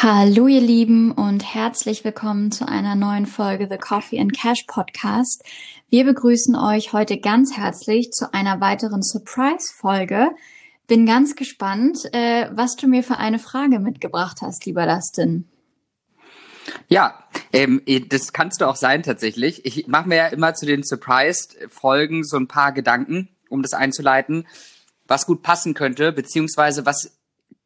Hallo ihr Lieben und herzlich willkommen zu einer neuen Folge The Coffee and Cash Podcast. Wir begrüßen euch heute ganz herzlich zu einer weiteren Surprise-Folge. Bin ganz gespannt, äh, was du mir für eine Frage mitgebracht hast, lieber Dustin. Ja, ähm, das kannst du auch sein tatsächlich. Ich mache mir ja immer zu den Surprised-Folgen so ein paar Gedanken, um das einzuleiten, was gut passen könnte, beziehungsweise was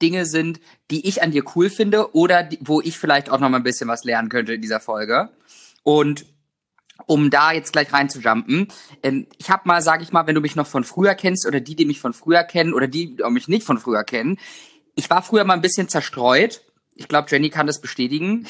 Dinge sind, die ich an dir cool finde oder die, wo ich vielleicht auch noch mal ein bisschen was lernen könnte in dieser Folge. Und um da jetzt gleich reinzujumpen, ähm, ich habe mal, sag ich mal, wenn du mich noch von früher kennst oder die, die mich von früher kennen oder die, die mich nicht von früher kennen, ich war früher mal ein bisschen zerstreut. Ich glaube, Jenny kann das bestätigen.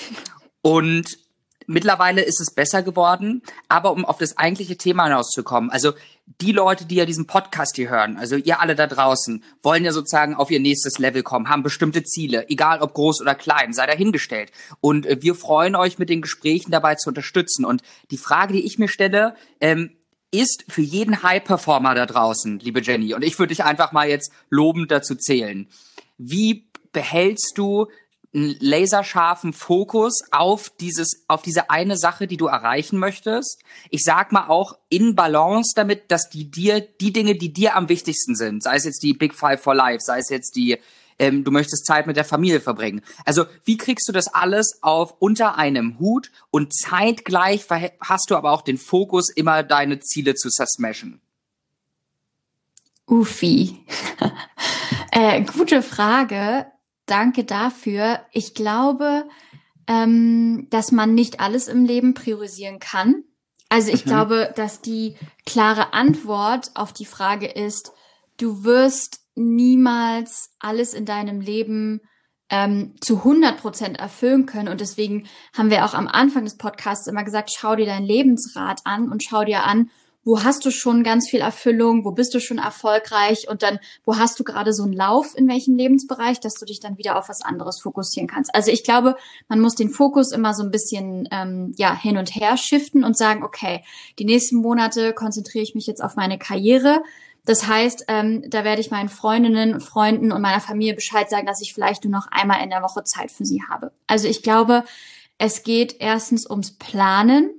Und mittlerweile ist es besser geworden. Aber um auf das eigentliche Thema hinauszukommen, also die Leute, die ja diesen Podcast hier hören, also ihr alle da draußen, wollen ja sozusagen auf ihr nächstes Level kommen, haben bestimmte Ziele, egal ob groß oder klein, sei dahingestellt. Und äh, wir freuen euch mit den Gesprächen dabei zu unterstützen. Und die Frage, die ich mir stelle, ähm, ist für jeden High-Performer da draußen, liebe Jenny, und ich würde dich einfach mal jetzt lobend dazu zählen. Wie behältst du einen laserscharfen Fokus auf dieses, auf diese eine Sache, die du erreichen möchtest. Ich sag mal auch in Balance damit, dass die dir, die Dinge, die dir am wichtigsten sind, sei es jetzt die Big Five for Life, sei es jetzt die, ähm, du möchtest Zeit mit der Familie verbringen. Also, wie kriegst du das alles auf unter einem Hut und zeitgleich hast du aber auch den Fokus, immer deine Ziele zu zersmashen? Ufi. äh, gute Frage danke dafür. Ich glaube, ähm, dass man nicht alles im Leben priorisieren kann. Also ich mhm. glaube, dass die klare Antwort auf die Frage ist, du wirst niemals alles in deinem Leben ähm, zu 100 Prozent erfüllen können. Und deswegen haben wir auch am Anfang des Podcasts immer gesagt, schau dir dein Lebensrad an und schau dir an, wo hast du schon ganz viel Erfüllung, wo bist du schon erfolgreich und dann, wo hast du gerade so einen Lauf in welchem Lebensbereich, dass du dich dann wieder auf was anderes fokussieren kannst. Also ich glaube, man muss den Fokus immer so ein bisschen ähm, ja hin und her shiften und sagen, okay, die nächsten Monate konzentriere ich mich jetzt auf meine Karriere. Das heißt, ähm, da werde ich meinen Freundinnen, Freunden und meiner Familie Bescheid sagen, dass ich vielleicht nur noch einmal in der Woche Zeit für sie habe. Also ich glaube, es geht erstens ums Planen.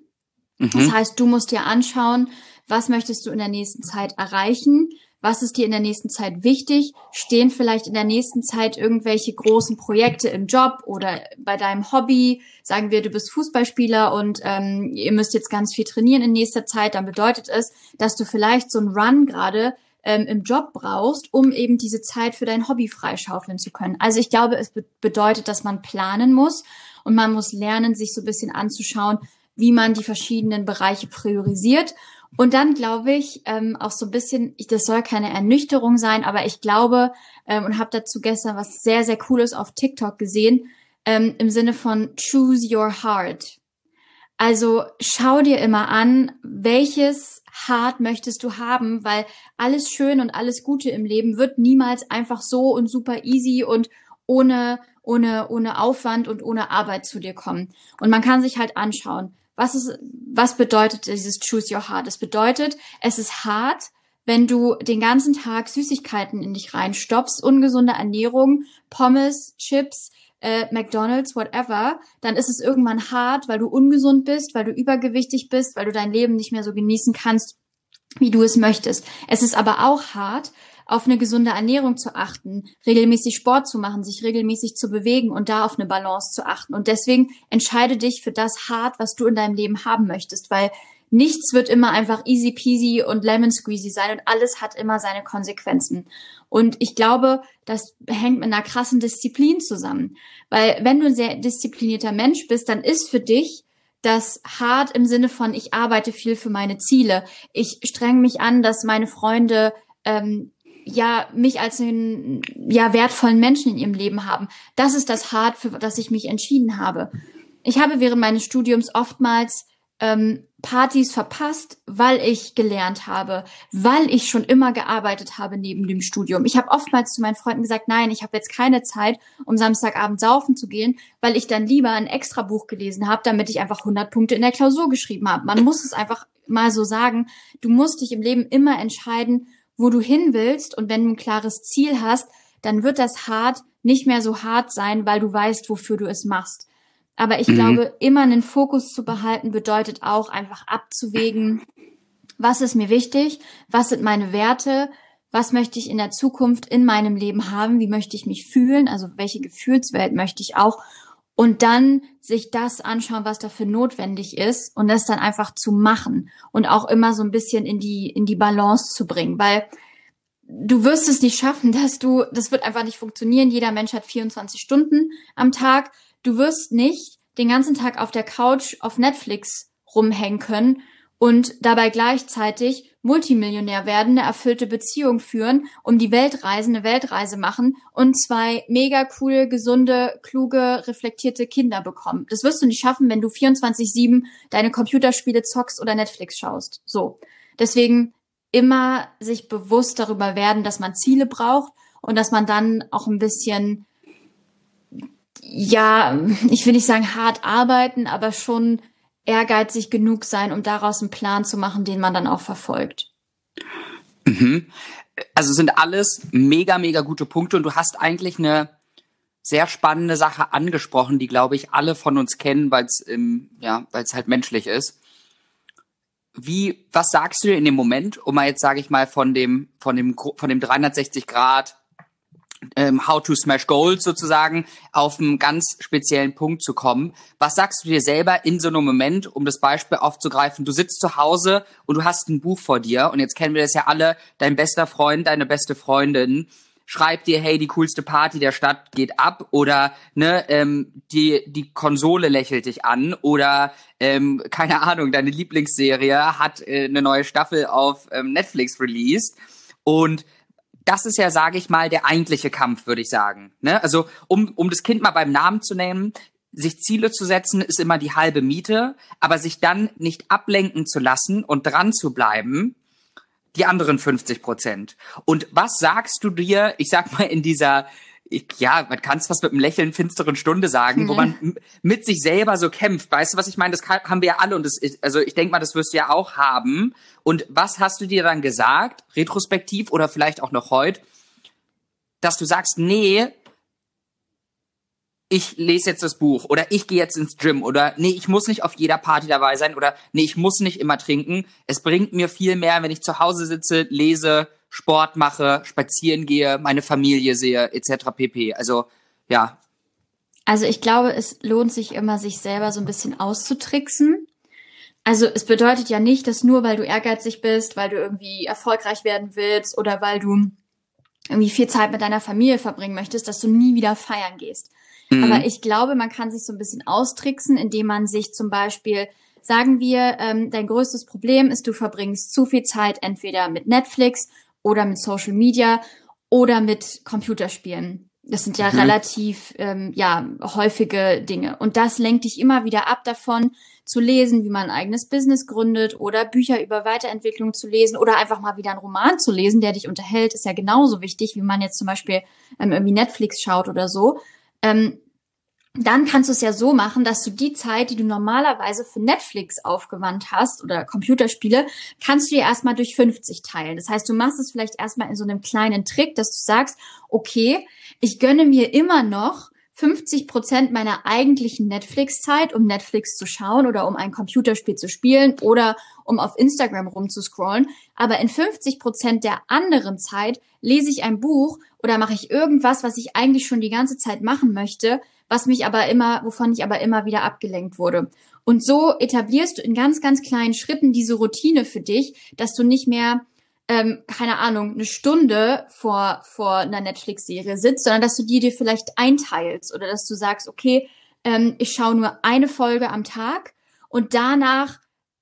Mhm. Das heißt, du musst dir anschauen, was möchtest du in der nächsten Zeit erreichen? Was ist dir in der nächsten Zeit wichtig? Stehen vielleicht in der nächsten Zeit irgendwelche großen Projekte im Job oder bei deinem Hobby? Sagen wir, du bist Fußballspieler und ähm, ihr müsst jetzt ganz viel trainieren in nächster Zeit. Dann bedeutet es, dass du vielleicht so einen Run gerade ähm, im Job brauchst, um eben diese Zeit für dein Hobby freischaufeln zu können. Also ich glaube, es be bedeutet, dass man planen muss und man muss lernen, sich so ein bisschen anzuschauen, wie man die verschiedenen Bereiche priorisiert und dann glaube ich ähm, auch so ein bisschen, ich, das soll keine Ernüchterung sein, aber ich glaube ähm, und habe dazu gestern was sehr, sehr Cooles auf TikTok gesehen, ähm, im Sinne von Choose Your Heart. Also schau dir immer an, welches Heart möchtest du haben, weil alles Schön und alles Gute im Leben wird niemals einfach so und super easy und ohne, ohne, ohne Aufwand und ohne Arbeit zu dir kommen. Und man kann sich halt anschauen, was ist, was bedeutet dieses Choose Your Heart? Es bedeutet, es ist hart, wenn du den ganzen Tag Süßigkeiten in dich reinstopfst, ungesunde Ernährung, Pommes, Chips, äh, McDonald's, whatever, dann ist es irgendwann hart, weil du ungesund bist, weil du übergewichtig bist, weil du dein Leben nicht mehr so genießen kannst, wie du es möchtest. Es ist aber auch hart, auf eine gesunde Ernährung zu achten, regelmäßig Sport zu machen, sich regelmäßig zu bewegen und da auf eine Balance zu achten. Und deswegen entscheide dich für das hart, was du in deinem Leben haben möchtest, weil nichts wird immer einfach easy peasy und lemon squeezy sein und alles hat immer seine Konsequenzen. Und ich glaube, das hängt mit einer krassen Disziplin zusammen. Weil wenn du ein sehr disziplinierter Mensch bist, dann ist für dich das hart im Sinne von, ich arbeite viel für meine Ziele. Ich streng mich an, dass meine Freunde ähm, ja mich als einen ja wertvollen Menschen in ihrem Leben haben. Das ist das Hart, für das ich mich entschieden habe. Ich habe während meines Studiums oftmals ähm, Partys verpasst, weil ich gelernt habe, weil ich schon immer gearbeitet habe neben dem Studium. Ich habe oftmals zu meinen Freunden gesagt, nein, ich habe jetzt keine Zeit, um Samstagabend saufen zu gehen, weil ich dann lieber ein extra Buch gelesen habe, damit ich einfach 100 Punkte in der Klausur geschrieben habe. Man muss es einfach mal so sagen. Du musst dich im Leben immer entscheiden, wo du hin willst und wenn du ein klares Ziel hast, dann wird das hart, nicht mehr so hart sein, weil du weißt, wofür du es machst. Aber ich mhm. glaube, immer einen Fokus zu behalten bedeutet auch einfach abzuwägen, was ist mir wichtig, was sind meine Werte, was möchte ich in der Zukunft in meinem Leben haben, wie möchte ich mich fühlen, also welche Gefühlswelt möchte ich auch und dann sich das anschauen, was dafür notwendig ist und das dann einfach zu machen und auch immer so ein bisschen in die in die Balance zu bringen, weil du wirst es nicht schaffen, dass du das wird einfach nicht funktionieren. Jeder Mensch hat 24 Stunden am Tag. Du wirst nicht den ganzen Tag auf der Couch auf Netflix rumhängen können und dabei gleichzeitig Multimillionär werden, eine erfüllte Beziehung führen, um die Welt reisen, eine Weltreise machen und zwei mega coole, gesunde, kluge, reflektierte Kinder bekommen. Das wirst du nicht schaffen, wenn du 24-7 deine Computerspiele zockst oder Netflix schaust. So. Deswegen immer sich bewusst darüber werden, dass man Ziele braucht und dass man dann auch ein bisschen, ja, ich will nicht sagen hart arbeiten, aber schon ehrgeizig genug sein, um daraus einen Plan zu machen, den man dann auch verfolgt. Mhm. Also sind alles mega, mega gute Punkte und du hast eigentlich eine sehr spannende Sache angesprochen, die glaube ich alle von uns kennen, weil es ja, weil es halt menschlich ist. Wie, was sagst du dir in dem Moment, um mal jetzt sage ich mal von dem von dem von dem 360 Grad ähm, How to Smash Goals sozusagen auf einen ganz speziellen Punkt zu kommen. Was sagst du dir selber in so einem Moment, um das Beispiel aufzugreifen? Du sitzt zu Hause und du hast ein Buch vor dir und jetzt kennen wir das ja alle, dein bester Freund, deine beste Freundin schreibt dir, hey, die coolste Party der Stadt geht ab oder ne, ähm, die, die Konsole lächelt dich an oder ähm, keine Ahnung, deine Lieblingsserie hat äh, eine neue Staffel auf ähm, Netflix released und das ist ja, sage ich mal, der eigentliche Kampf, würde ich sagen. Ne? Also um, um das Kind mal beim Namen zu nehmen, sich Ziele zu setzen, ist immer die halbe Miete, aber sich dann nicht ablenken zu lassen und dran zu bleiben, die anderen 50 Prozent. Und was sagst du dir, ich sag mal, in dieser ja, man kann es fast mit einem Lächeln finsteren Stunde sagen, mhm. wo man mit sich selber so kämpft. Weißt du, was ich meine? Das kann, haben wir ja alle und das ist, also ich denke mal, das wirst du ja auch haben. Und was hast du dir dann gesagt, retrospektiv oder vielleicht auch noch heute, dass du sagst, nee, ich lese jetzt das Buch oder ich gehe jetzt ins Gym oder nee, ich muss nicht auf jeder Party dabei sein oder nee, ich muss nicht immer trinken. Es bringt mir viel mehr, wenn ich zu Hause sitze, lese, Sport mache, spazieren gehe, meine Familie sehe, etc. pp. Also ja. Also ich glaube, es lohnt sich immer, sich selber so ein bisschen auszutricksen. Also es bedeutet ja nicht, dass nur weil du ehrgeizig bist, weil du irgendwie erfolgreich werden willst oder weil du irgendwie viel Zeit mit deiner Familie verbringen möchtest, dass du nie wieder feiern gehst. Mhm. Aber ich glaube, man kann sich so ein bisschen austricksen, indem man sich zum Beispiel sagen wir, ähm, dein größtes Problem ist, du verbringst zu viel Zeit entweder mit Netflix oder mit Social Media oder mit Computerspielen. Das sind ja mhm. relativ ähm, ja häufige Dinge und das lenkt dich immer wieder ab davon zu lesen, wie man ein eigenes Business gründet oder Bücher über Weiterentwicklung zu lesen oder einfach mal wieder einen Roman zu lesen, der dich unterhält, ist ja genauso wichtig, wie man jetzt zum Beispiel ähm, irgendwie Netflix schaut oder so. Ähm, dann kannst du es ja so machen, dass du die Zeit, die du normalerweise für Netflix aufgewandt hast oder Computerspiele, kannst du dir erstmal durch 50 teilen. Das heißt, du machst es vielleicht erstmal in so einem kleinen Trick, dass du sagst, okay, ich gönne mir immer noch 50 Prozent meiner eigentlichen Netflix-Zeit, um Netflix zu schauen oder um ein Computerspiel zu spielen oder um auf Instagram rumzuscrollen. Aber in 50 Prozent der anderen Zeit lese ich ein Buch oder mache ich irgendwas, was ich eigentlich schon die ganze Zeit machen möchte, was mich aber immer, wovon ich aber immer wieder abgelenkt wurde. Und so etablierst du in ganz, ganz kleinen Schritten diese Routine für dich, dass du nicht mehr ähm, keine Ahnung, eine Stunde vor, vor einer Netflix-Serie sitzt, sondern dass du die dir vielleicht einteilst oder dass du sagst, okay, ähm, ich schaue nur eine Folge am Tag und danach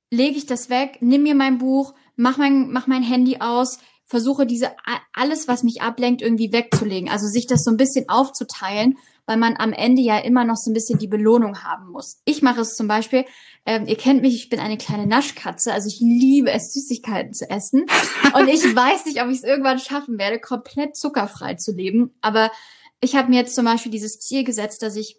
lege ich das weg, nimm mir mein Buch, mach mein, mach mein Handy aus, versuche diese alles, was mich ablenkt, irgendwie wegzulegen. Also sich das so ein bisschen aufzuteilen weil man am Ende ja immer noch so ein bisschen die Belohnung haben muss. Ich mache es zum Beispiel, ähm, ihr kennt mich, ich bin eine kleine Naschkatze, also ich liebe es, Süßigkeiten zu essen. Und ich weiß nicht, ob ich es irgendwann schaffen werde, komplett zuckerfrei zu leben. Aber ich habe mir jetzt zum Beispiel dieses Ziel gesetzt, dass ich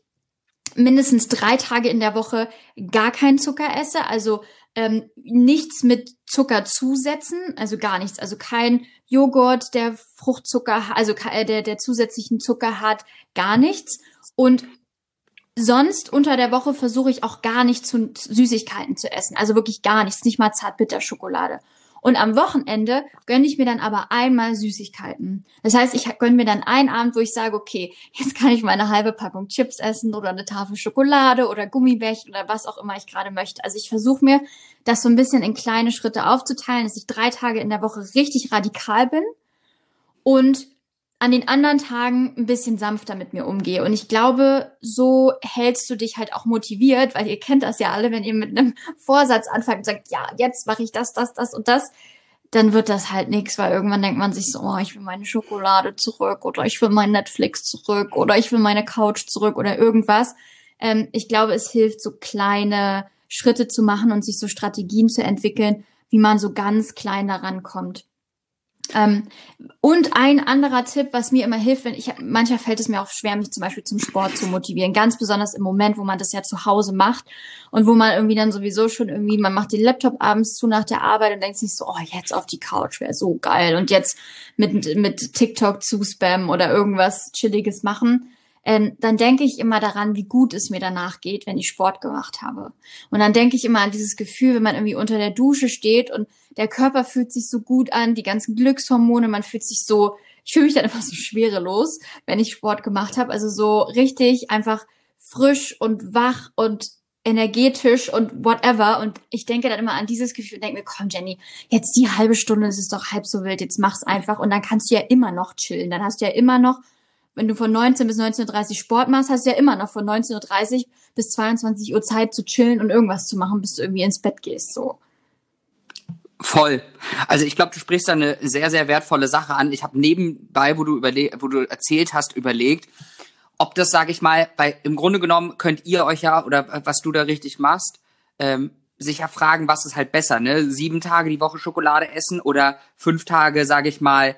mindestens drei Tage in der Woche gar keinen Zucker esse, also ähm, nichts mit Zucker zusetzen, also gar nichts, also kein Joghurt, der Fruchtzucker, also äh, der, der zusätzlichen Zucker hat, gar nichts. Und sonst unter der Woche versuche ich auch gar nicht zu Süßigkeiten zu essen, also wirklich gar nichts, nicht mal Zartbitterschokolade. Und am Wochenende gönne ich mir dann aber einmal Süßigkeiten. Das heißt, ich gönne mir dann einen Abend, wo ich sage, okay, jetzt kann ich meine halbe Packung Chips essen oder eine Tafel Schokolade oder Gummibärchen oder was auch immer ich gerade möchte. Also ich versuche mir das so ein bisschen in kleine Schritte aufzuteilen, dass ich drei Tage in der Woche richtig radikal bin und an den anderen Tagen ein bisschen sanfter mit mir umgehe. Und ich glaube, so hältst du dich halt auch motiviert, weil ihr kennt das ja alle, wenn ihr mit einem Vorsatz anfangt und sagt, ja, jetzt mache ich das, das, das und das, dann wird das halt nichts, weil irgendwann denkt man sich so, oh, ich will meine Schokolade zurück oder ich will mein Netflix zurück oder ich will meine Couch zurück oder irgendwas. Ähm, ich glaube, es hilft, so kleine Schritte zu machen und sich so Strategien zu entwickeln, wie man so ganz klein daran kommt. Ähm, und ein anderer Tipp, was mir immer hilft, wenn ich, mancher fällt es mir auch schwer, mich zum Beispiel zum Sport zu motivieren. Ganz besonders im Moment, wo man das ja zu Hause macht und wo man irgendwie dann sowieso schon irgendwie, man macht den Laptop abends zu nach der Arbeit und denkt sich so, oh, jetzt auf die Couch wäre so geil und jetzt mit, mit TikTok zu spammen oder irgendwas Chilliges machen ähm, dann denke ich immer daran, wie gut es mir danach geht, wenn ich Sport gemacht habe. Und dann denke ich immer an dieses Gefühl, wenn man irgendwie unter der Dusche steht und der Körper fühlt sich so gut an, die ganzen Glückshormone, man fühlt sich so, ich fühle mich dann einfach so schwerelos, wenn ich Sport gemacht habe. Also so richtig einfach frisch und wach und energetisch und whatever. Und ich denke dann immer an dieses Gefühl und denke mir, komm Jenny, jetzt die halbe Stunde, das ist doch halb so wild, jetzt mach's einfach. Und dann kannst du ja immer noch chillen. Dann hast du ja immer noch wenn du von 19 bis 19.30 Uhr Sport machst, hast du ja immer noch von 19.30 Uhr bis 22 Uhr Zeit zu chillen und irgendwas zu machen, bis du irgendwie ins Bett gehst, so. Voll. Also ich glaube, du sprichst da eine sehr, sehr wertvolle Sache an. Ich habe nebenbei, wo du überle wo du erzählt hast, überlegt, ob das, sage ich mal, weil im Grunde genommen könnt ihr euch ja, oder was du da richtig machst, ähm, sich ja fragen, was ist halt besser, ne? Sieben Tage die Woche Schokolade essen oder fünf Tage, sage ich mal,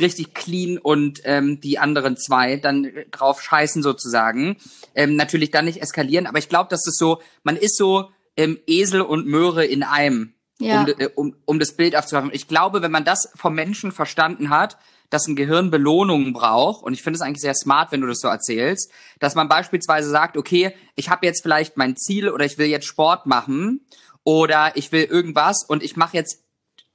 richtig clean und ähm, die anderen zwei dann drauf scheißen sozusagen. Ähm, natürlich dann nicht eskalieren, aber ich glaube, dass das so, man ist so ähm, Esel und Möhre in einem, ja. um, äh, um, um das Bild aufzumachen. Ich glaube, wenn man das vom Menschen verstanden hat, dass ein Gehirn Belohnungen braucht, und ich finde es eigentlich sehr smart, wenn du das so erzählst, dass man beispielsweise sagt, okay, ich habe jetzt vielleicht mein Ziel oder ich will jetzt Sport machen oder ich will irgendwas und ich mache jetzt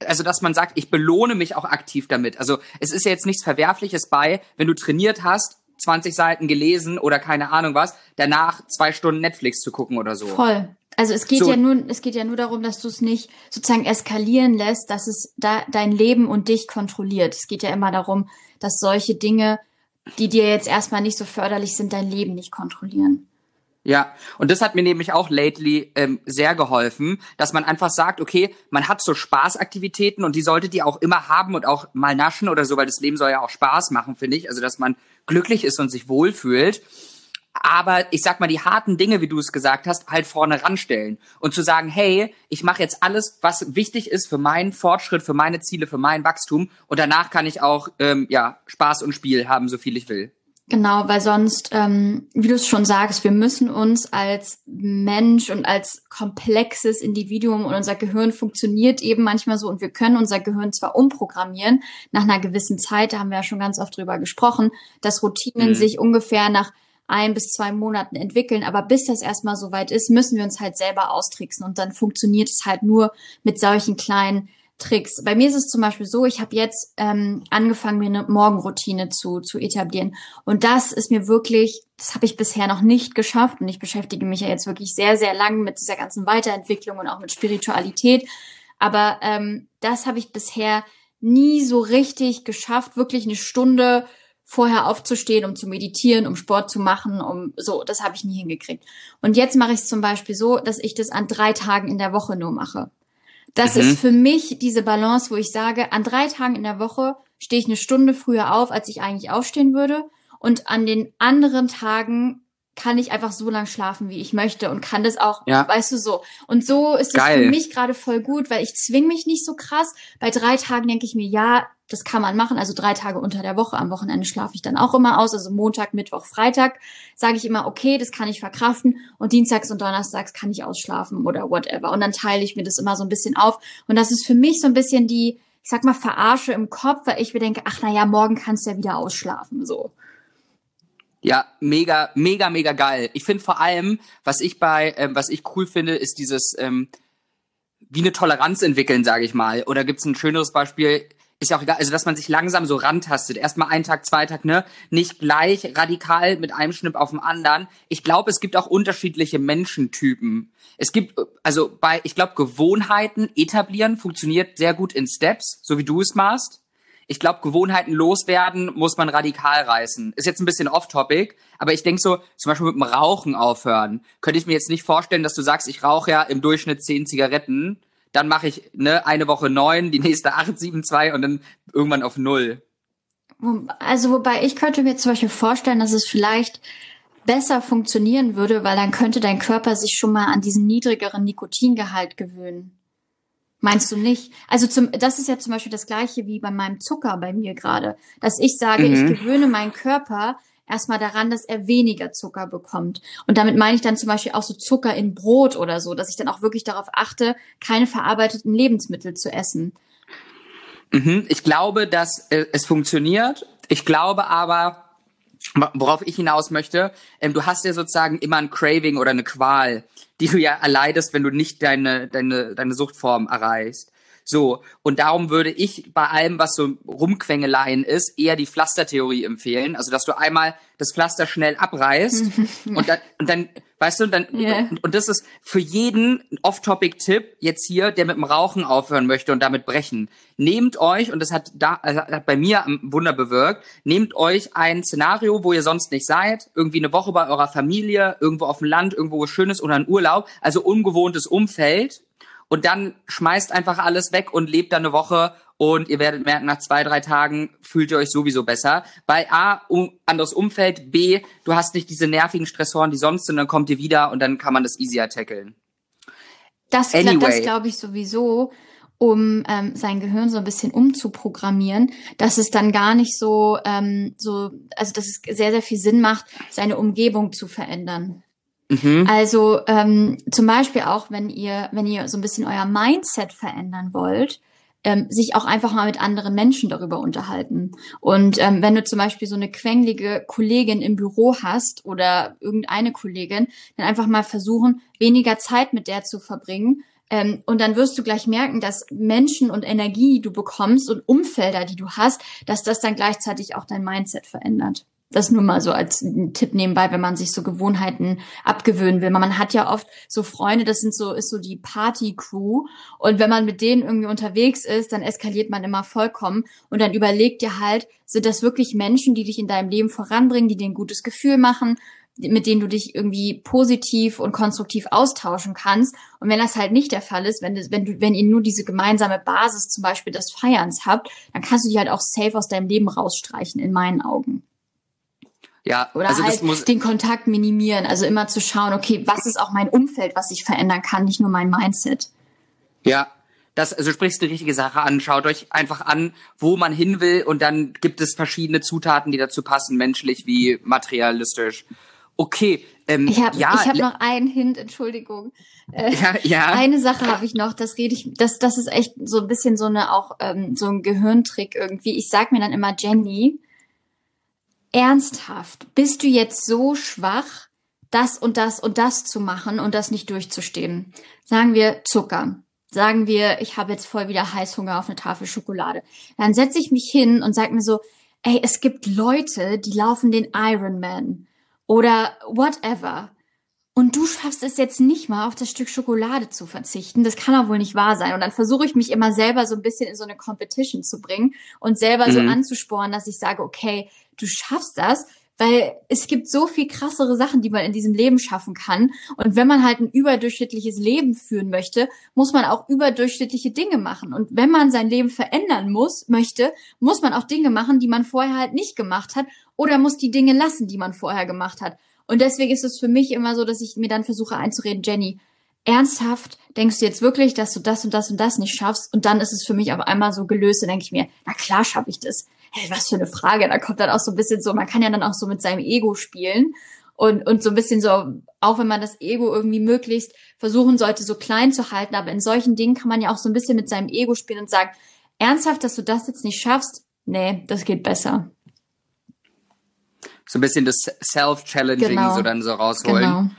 also dass man sagt, ich belohne mich auch aktiv damit. Also es ist ja jetzt nichts Verwerfliches bei, wenn du trainiert hast, 20 Seiten gelesen oder keine Ahnung was, danach zwei Stunden Netflix zu gucken oder so. Voll. Also es geht so. ja nur, es geht ja nur darum, dass du es nicht sozusagen eskalieren lässt, dass es da dein Leben und dich kontrolliert. Es geht ja immer darum, dass solche Dinge, die dir jetzt erstmal nicht so förderlich sind, dein Leben nicht kontrollieren. Ja, und das hat mir nämlich auch lately ähm, sehr geholfen, dass man einfach sagt, okay, man hat so Spaßaktivitäten und die solltet ihr auch immer haben und auch mal naschen oder so, weil das Leben soll ja auch Spaß machen, finde ich. Also, dass man glücklich ist und sich wohlfühlt. Aber ich sag mal, die harten Dinge, wie du es gesagt hast, halt vorne ranstellen und zu sagen, hey, ich mache jetzt alles, was wichtig ist für meinen Fortschritt, für meine Ziele, für mein Wachstum und danach kann ich auch ähm, ja Spaß und Spiel haben, so viel ich will. Genau, weil sonst, ähm, wie du es schon sagst, wir müssen uns als Mensch und als komplexes Individuum und unser Gehirn funktioniert eben manchmal so und wir können unser Gehirn zwar umprogrammieren nach einer gewissen Zeit, da haben wir ja schon ganz oft drüber gesprochen, dass Routinen mhm. sich ungefähr nach ein bis zwei Monaten entwickeln, aber bis das erstmal soweit ist, müssen wir uns halt selber austricksen und dann funktioniert es halt nur mit solchen kleinen Tricks. Bei mir ist es zum Beispiel so, ich habe jetzt ähm, angefangen, mir eine Morgenroutine zu, zu etablieren. Und das ist mir wirklich, das habe ich bisher noch nicht geschafft. Und ich beschäftige mich ja jetzt wirklich sehr, sehr lang mit dieser ganzen Weiterentwicklung und auch mit Spiritualität. Aber ähm, das habe ich bisher nie so richtig geschafft, wirklich eine Stunde vorher aufzustehen, um zu meditieren, um Sport zu machen, um so, das habe ich nie hingekriegt. Und jetzt mache ich es zum Beispiel so, dass ich das an drei Tagen in der Woche nur mache. Das mhm. ist für mich diese Balance, wo ich sage, an drei Tagen in der Woche stehe ich eine Stunde früher auf, als ich eigentlich aufstehen würde. Und an den anderen Tagen kann ich einfach so lang schlafen, wie ich möchte und kann das auch, ja. weißt du, so. Und so ist es für mich gerade voll gut, weil ich zwing mich nicht so krass. Bei drei Tagen denke ich mir, ja, das kann man machen. Also drei Tage unter der Woche. Am Wochenende schlafe ich dann auch immer aus. Also Montag, Mittwoch, Freitag sage ich immer, okay, das kann ich verkraften. Und Dienstags und Donnerstags kann ich ausschlafen oder whatever. Und dann teile ich mir das immer so ein bisschen auf. Und das ist für mich so ein bisschen die, ich sag mal, Verarsche im Kopf, weil ich mir denke, ach na ja, morgen kannst du ja wieder ausschlafen. So. Ja, mega, mega, mega geil. Ich finde vor allem, was ich bei, ähm, was ich cool finde, ist dieses ähm, wie eine Toleranz entwickeln, sage ich mal. Oder gibt's ein schöneres Beispiel? Ist ja auch egal, also dass man sich langsam so rantastet. Erstmal einen Tag, zwei Tag, ne? Nicht gleich radikal mit einem Schnipp auf dem anderen. Ich glaube, es gibt auch unterschiedliche Menschentypen. Es gibt, also bei, ich glaube, Gewohnheiten etablieren funktioniert sehr gut in Steps, so wie du es machst ich glaube, Gewohnheiten loswerden muss man radikal reißen. Ist jetzt ein bisschen off-topic, aber ich denke so, zum Beispiel mit dem Rauchen aufhören. Könnte ich mir jetzt nicht vorstellen, dass du sagst, ich rauche ja im Durchschnitt zehn Zigaretten, dann mache ich ne, eine Woche neun, die nächste acht, sieben, zwei und dann irgendwann auf null. Also wobei ich könnte mir zum Beispiel vorstellen, dass es vielleicht besser funktionieren würde, weil dann könnte dein Körper sich schon mal an diesen niedrigeren Nikotingehalt gewöhnen. Meinst du nicht? Also zum, das ist ja zum Beispiel das gleiche wie bei meinem Zucker bei mir gerade, dass ich sage, mhm. ich gewöhne meinen Körper erstmal daran, dass er weniger Zucker bekommt. Und damit meine ich dann zum Beispiel auch so Zucker in Brot oder so, dass ich dann auch wirklich darauf achte, keine verarbeiteten Lebensmittel zu essen. Mhm. Ich glaube, dass äh, es funktioniert. Ich glaube aber, worauf ich hinaus möchte, ähm, du hast ja sozusagen immer ein Craving oder eine Qual, die du ja erleidest, wenn du nicht deine, deine, deine Suchtform erreichst. So, und darum würde ich bei allem, was so Rumquängeleien ist, eher die Pflastertheorie empfehlen. Also, dass du einmal das Pflaster schnell abreißt und, dann, und dann, weißt du, dann, yeah. und, und das ist für jeden Off-Topic-Tipp jetzt hier, der mit dem Rauchen aufhören möchte und damit brechen. Nehmt euch, und das hat da, also hat bei mir Wunder bewirkt, nehmt euch ein Szenario, wo ihr sonst nicht seid, irgendwie eine Woche bei eurer Familie, irgendwo auf dem Land, irgendwo wo schön ist oder ein Urlaub, also ungewohntes Umfeld und dann schmeißt einfach alles weg und lebt dann eine Woche und ihr werdet merken, nach zwei, drei Tagen fühlt ihr euch sowieso besser. Bei A, um, anderes Umfeld, B, du hast nicht diese nervigen Stressoren, die sonst sind, dann kommt ihr wieder und dann kann man das easier tackeln. Das, anyway. das glaube ich sowieso, um ähm, sein Gehirn so ein bisschen umzuprogrammieren, dass es dann gar nicht so, ähm, so, also dass es sehr, sehr viel Sinn macht, seine Umgebung zu verändern. Mhm. Also ähm, zum Beispiel auch, wenn ihr, wenn ihr so ein bisschen euer Mindset verändern wollt, ähm, sich auch einfach mal mit anderen Menschen darüber unterhalten. Und ähm, wenn du zum Beispiel so eine quengelige Kollegin im Büro hast oder irgendeine Kollegin, dann einfach mal versuchen, weniger Zeit mit der zu verbringen. Ähm, und dann wirst du gleich merken, dass Menschen und Energie, die du bekommst und Umfelder, die du hast, dass das dann gleichzeitig auch dein Mindset verändert. Das nur mal so als Tipp nebenbei, wenn man sich so Gewohnheiten abgewöhnen will. Man hat ja oft so Freunde, das sind so, ist so die Party-Crew. Und wenn man mit denen irgendwie unterwegs ist, dann eskaliert man immer vollkommen. Und dann überlegt dir halt, sind das wirklich Menschen, die dich in deinem Leben voranbringen, die dir ein gutes Gefühl machen, mit denen du dich irgendwie positiv und konstruktiv austauschen kannst. Und wenn das halt nicht der Fall ist, wenn, du, wenn du, wenn ihr nur diese gemeinsame Basis zum Beispiel des Feierns habt, dann kannst du die halt auch safe aus deinem Leben rausstreichen, in meinen Augen. Ja, oder also halt muss den Kontakt minimieren. Also immer zu schauen, okay, was ist auch mein Umfeld, was ich verändern kann, nicht nur mein Mindset. Ja, das, also sprichst du die richtige Sache an. Schaut euch einfach an, wo man hin will und dann gibt es verschiedene Zutaten, die dazu passen, menschlich wie materialistisch. Okay. Ähm, ich habe ja, ich hab noch einen Hint, Entschuldigung. Äh, ja, ja. Eine Sache habe ich noch, das rede ich, das, das ist echt so ein bisschen so eine auch ähm, so ein Gehirntrick irgendwie. Ich sag mir dann immer Jenny, ernsthaft, bist du jetzt so schwach, das und das und das zu machen und das nicht durchzustehen? Sagen wir Zucker. Sagen wir, ich habe jetzt voll wieder Heißhunger auf eine Tafel Schokolade. Dann setze ich mich hin und sage mir so, ey, es gibt Leute, die laufen den Ironman oder whatever. Und du schaffst es jetzt nicht mal auf das Stück Schokolade zu verzichten. Das kann doch wohl nicht wahr sein. Und dann versuche ich mich immer selber so ein bisschen in so eine Competition zu bringen und selber mhm. so anzusporen, dass ich sage, okay, du schaffst das, weil es gibt so viel krassere Sachen, die man in diesem Leben schaffen kann. Und wenn man halt ein überdurchschnittliches Leben führen möchte, muss man auch überdurchschnittliche Dinge machen. Und wenn man sein Leben verändern muss, möchte, muss man auch Dinge machen, die man vorher halt nicht gemacht hat oder muss die Dinge lassen, die man vorher gemacht hat. Und deswegen ist es für mich immer so, dass ich mir dann versuche einzureden, Jenny, ernsthaft, denkst du jetzt wirklich, dass du das und das und das nicht schaffst? Und dann ist es für mich auf einmal so gelöst, dann denke ich mir, na klar schaffe ich das. Hey, was für eine Frage. Da kommt dann auch so ein bisschen so, man kann ja dann auch so mit seinem Ego spielen und, und so ein bisschen so, auch wenn man das Ego irgendwie möglichst versuchen sollte, so klein zu halten, aber in solchen Dingen kann man ja auch so ein bisschen mit seinem Ego spielen und sagen, ernsthaft, dass du das jetzt nicht schaffst? Nee, das geht besser. So ein bisschen das Self-Challenging genau. so dann so rausholen. Genau.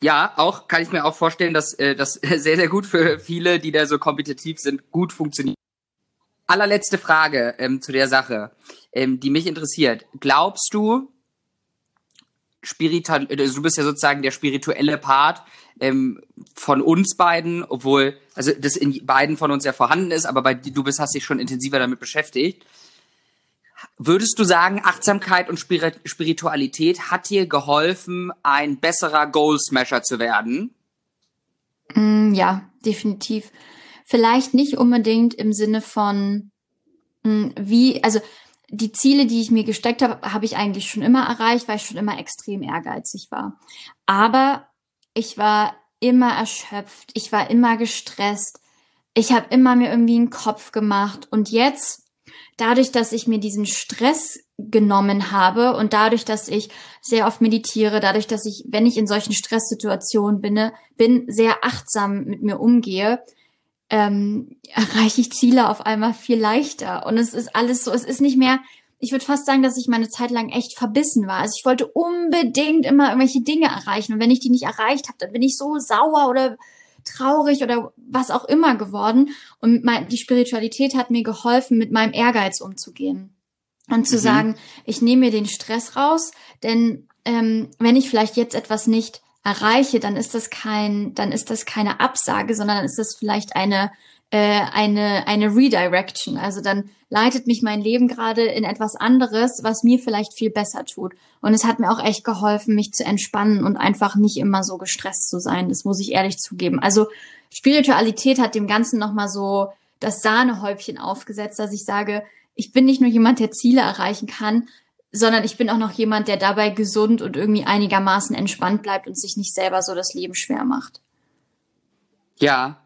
Ja, auch kann ich mir auch vorstellen, dass äh, das sehr, sehr gut für viele, die da so kompetitiv sind, gut funktioniert. Allerletzte Frage ähm, zu der Sache, ähm, die mich interessiert. Glaubst du, spirituell, also du bist ja sozusagen der spirituelle Part ähm, von uns beiden, obwohl, also das in beiden von uns ja vorhanden ist, aber bei du bist, hast dich schon intensiver damit beschäftigt. Würdest du sagen, Achtsamkeit und Spiritualität hat dir geholfen, ein besserer Goal Smasher zu werden? Mm, ja, definitiv. Vielleicht nicht unbedingt im Sinne von, mm, wie, also die Ziele, die ich mir gesteckt habe, habe ich eigentlich schon immer erreicht, weil ich schon immer extrem ehrgeizig war. Aber ich war immer erschöpft, ich war immer gestresst, ich habe immer mir irgendwie einen Kopf gemacht und jetzt dadurch, dass ich mir diesen Stress genommen habe und dadurch, dass ich sehr oft meditiere, dadurch, dass ich, wenn ich in solchen Stresssituationen bin, bin sehr achtsam mit mir umgehe, ähm, erreiche ich Ziele auf einmal viel leichter. Und es ist alles so, es ist nicht mehr, ich würde fast sagen, dass ich meine Zeit lang echt verbissen war. Also ich wollte unbedingt immer irgendwelche Dinge erreichen. Und wenn ich die nicht erreicht habe, dann bin ich so sauer oder traurig oder was auch immer geworden. Und mein, die Spiritualität hat mir geholfen, mit meinem Ehrgeiz umzugehen. Und zu mhm. sagen, ich nehme mir den Stress raus, denn ähm, wenn ich vielleicht jetzt etwas nicht erreiche, dann ist das kein, dann ist das keine Absage, sondern dann ist das vielleicht eine äh, eine eine Redirection. Also dann leitet mich mein Leben gerade in etwas anderes, was mir vielleicht viel besser tut. Und es hat mir auch echt geholfen, mich zu entspannen und einfach nicht immer so gestresst zu sein. Das muss ich ehrlich zugeben. Also Spiritualität hat dem Ganzen noch mal so das Sahnehäubchen aufgesetzt, dass ich sage, ich bin nicht nur jemand, der Ziele erreichen kann, sondern ich bin auch noch jemand, der dabei gesund und irgendwie einigermaßen entspannt bleibt und sich nicht selber so das Leben schwer macht. Ja,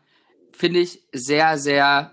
finde ich sehr, sehr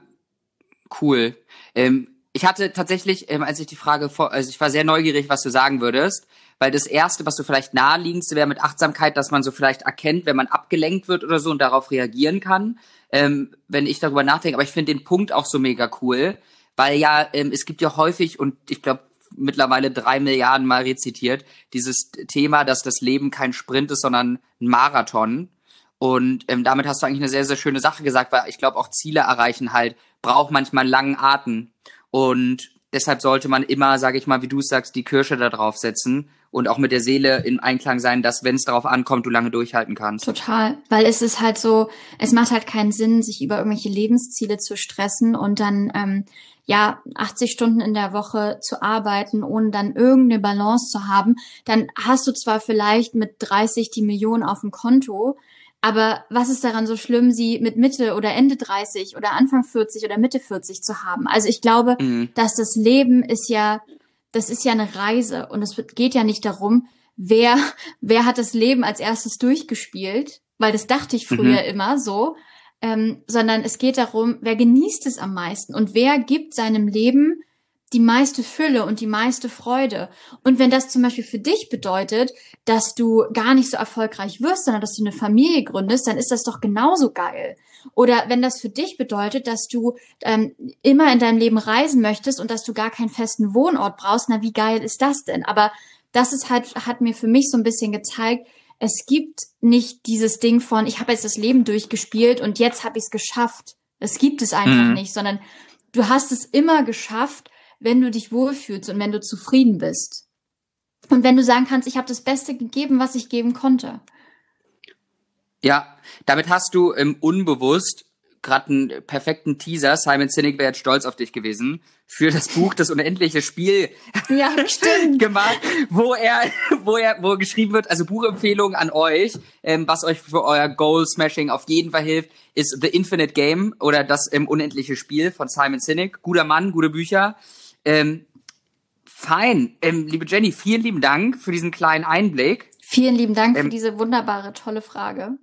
cool. Ähm, ich hatte tatsächlich, ähm, als ich die Frage vor, also ich war sehr neugierig, was du sagen würdest, weil das erste, was so vielleicht naheliegendste wäre mit Achtsamkeit, dass man so vielleicht erkennt, wenn man abgelenkt wird oder so und darauf reagieren kann, ähm, wenn ich darüber nachdenke. Aber ich finde den Punkt auch so mega cool, weil ja, ähm, es gibt ja häufig und ich glaube, mittlerweile drei Milliarden Mal rezitiert, dieses Thema, dass das Leben kein Sprint ist, sondern ein Marathon. Und ähm, damit hast du eigentlich eine sehr, sehr schöne Sache gesagt, weil ich glaube, auch Ziele erreichen halt braucht manchmal einen langen Atem. Und deshalb sollte man immer, sage ich mal, wie du sagst, die Kirsche da drauf setzen und auch mit der Seele in Einklang sein, dass, wenn es darauf ankommt, du lange durchhalten kannst. Total, weil es ist halt so, es macht halt keinen Sinn, sich über irgendwelche Lebensziele zu stressen und dann ähm, ja 80 Stunden in der Woche zu arbeiten, ohne dann irgendeine Balance zu haben, dann hast du zwar vielleicht mit 30 die Millionen auf dem Konto, aber was ist daran so schlimm, sie mit Mitte oder Ende 30 oder Anfang 40 oder Mitte 40 zu haben? Also ich glaube, mhm. dass das Leben ist ja, das ist ja eine Reise und es geht ja nicht darum, wer, wer hat das Leben als erstes durchgespielt, weil das dachte ich früher mhm. immer so, ähm, sondern es geht darum, wer genießt es am meisten und wer gibt seinem Leben die meiste Fülle und die meiste Freude. Und wenn das zum Beispiel für dich bedeutet, dass du gar nicht so erfolgreich wirst, sondern dass du eine Familie gründest, dann ist das doch genauso geil. Oder wenn das für dich bedeutet, dass du ähm, immer in deinem Leben reisen möchtest und dass du gar keinen festen Wohnort brauchst, na wie geil ist das denn? Aber das ist halt, hat mir für mich so ein bisschen gezeigt, es gibt nicht dieses Ding von, ich habe jetzt das Leben durchgespielt und jetzt habe ich es geschafft. Es gibt es einfach mhm. nicht, sondern du hast es immer geschafft, wenn du dich wohlfühlst und wenn du zufrieden bist. Und wenn du sagen kannst, ich habe das Beste gegeben, was ich geben konnte. Ja, damit hast du im Unbewusst gerade einen perfekten Teaser. Simon Sinek wäre jetzt stolz auf dich gewesen für das Buch Das unendliche Spiel ja, stimmt. gemacht, wo er, wo er, wo geschrieben wird, also Buchempfehlung an euch, ähm, was euch für euer Goal Smashing auf jeden Fall hilft, ist The Infinite Game oder das ähm, unendliche Spiel von Simon Sinek. Guter Mann, gute Bücher. Ähm, fein. Ähm, liebe Jenny, vielen lieben Dank für diesen kleinen Einblick. Vielen lieben Dank für ähm, diese wunderbare, tolle Frage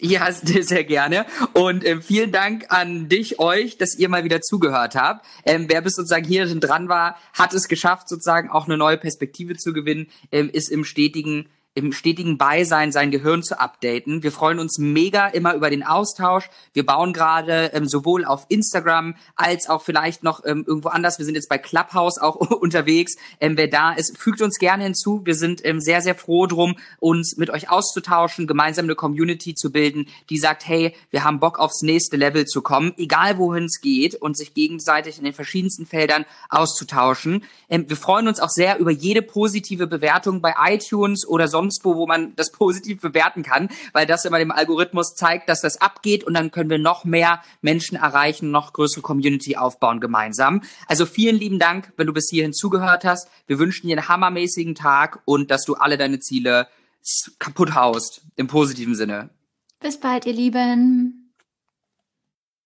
Ja, sehr gerne. Und ähm, vielen Dank an dich, euch, dass ihr mal wieder zugehört habt. Ähm, wer bis sozusagen hier dran war, hat es geschafft, sozusagen auch eine neue Perspektive zu gewinnen, ähm, ist im stetigen im stetigen Beisein sein Gehirn zu updaten. Wir freuen uns mega immer über den Austausch. Wir bauen gerade ähm, sowohl auf Instagram als auch vielleicht noch ähm, irgendwo anders. Wir sind jetzt bei Clubhouse auch unterwegs. Ähm, wer da ist, fügt uns gerne hinzu. Wir sind ähm, sehr, sehr froh drum, uns mit euch auszutauschen, gemeinsam eine Community zu bilden, die sagt, hey, wir haben Bock aufs nächste Level zu kommen, egal wohin es geht und sich gegenseitig in den verschiedensten Feldern auszutauschen. Ähm, wir freuen uns auch sehr über jede positive Bewertung bei iTunes oder sonst sonst wo, wo man das positiv bewerten kann, weil das immer dem Algorithmus zeigt, dass das abgeht und dann können wir noch mehr Menschen erreichen, noch größere Community aufbauen gemeinsam. Also vielen lieben Dank, wenn du bis hierhin zugehört hast. Wir wünschen dir einen hammermäßigen Tag und dass du alle deine Ziele kaputt haust, im positiven Sinne. Bis bald, ihr Lieben.